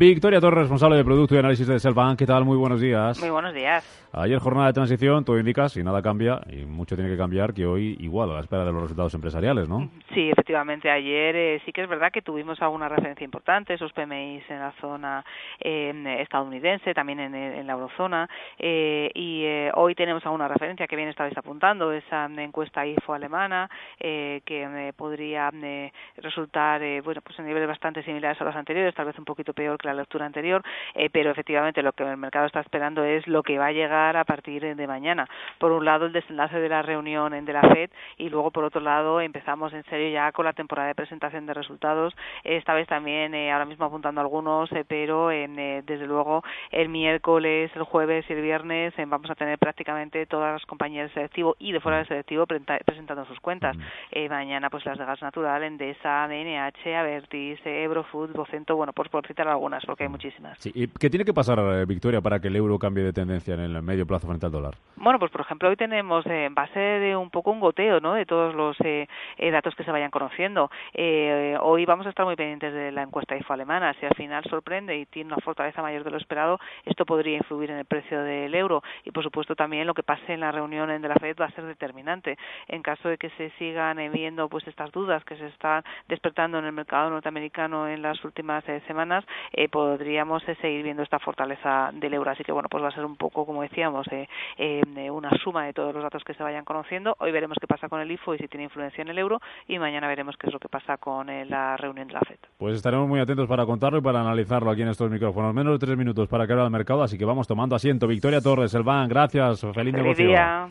Victoria Torres, responsable de producto y análisis de Selbank. ¿Qué tal? Muy buenos días. Muy buenos días. Ayer jornada de transición, todo indica, si nada cambia, y mucho tiene que cambiar, que hoy igual a la espera de los resultados empresariales, ¿no? Sí, efectivamente. Ayer eh, sí que es verdad que tuvimos alguna referencia importante, esos PMIs en la zona eh, estadounidense, también en, la eurozona, eh, y hoy tenemos alguna referencia que bien estabais apuntando, esa encuesta IFO alemana, que podría resultar, bueno, pues en niveles bastante similares a los anteriores, tal vez un poquito peor que la lectura anterior, eh, pero efectivamente lo que el mercado está esperando es lo que va a llegar a partir de mañana. Por un lado, el desenlace de la reunión de la FED y luego, por otro lado, empezamos en serio ya con la temporada de presentación de resultados. Esta vez también, eh, ahora mismo apuntando algunos, eh, pero desde luego el miércoles, el jueves y el viernes vamos a tener prácticamente todas las compañías de selectivo y de fuera de selectivo presentando sus cuentas. mañana, pues las de gas natural, Endesa, DNH, Avertis, Ebrofood, Vocento, bueno, pues por citar algunas porque hay muchísimas. Sí. ¿Y qué tiene que pasar, eh, Victoria, para que el euro cambie de tendencia en el medio plazo frente al dólar? Bueno, pues por ejemplo, hoy tenemos eh, en base de un poco un goteo ¿no? de todos los eh, datos que se vayan conociendo. hoy vamos a estar muy pendientes de la encuesta IFO alemana. Si al final sorprende y tiene una fortaleza mayor de lo esperado, esto podría influir en el precio del euro. Y por supuesto también lo que pase en la reunión de la FED va a ser determinante. En caso de que se sigan viendo pues estas dudas que se están despertando en el mercado norteamericano en las últimas semanas, podríamos eh, seguir viendo esta fortaleza del euro. Así que bueno, pues va a ser un poco, como decíamos, eh, eh, una suma de todos los datos que se vayan conociendo. Hoy veremos qué pasa con el IFO y si tiene influencia en el euro y mañana veremos qué es lo que pasa con la reunión de la FED. Pues estaremos muy atentos para contarlo y para analizarlo aquí en estos micrófonos. Menos de tres minutos para que abra el mercado, así que vamos tomando asiento. Victoria Torres, el BAN, gracias. Feliz, Feliz negocio. Día.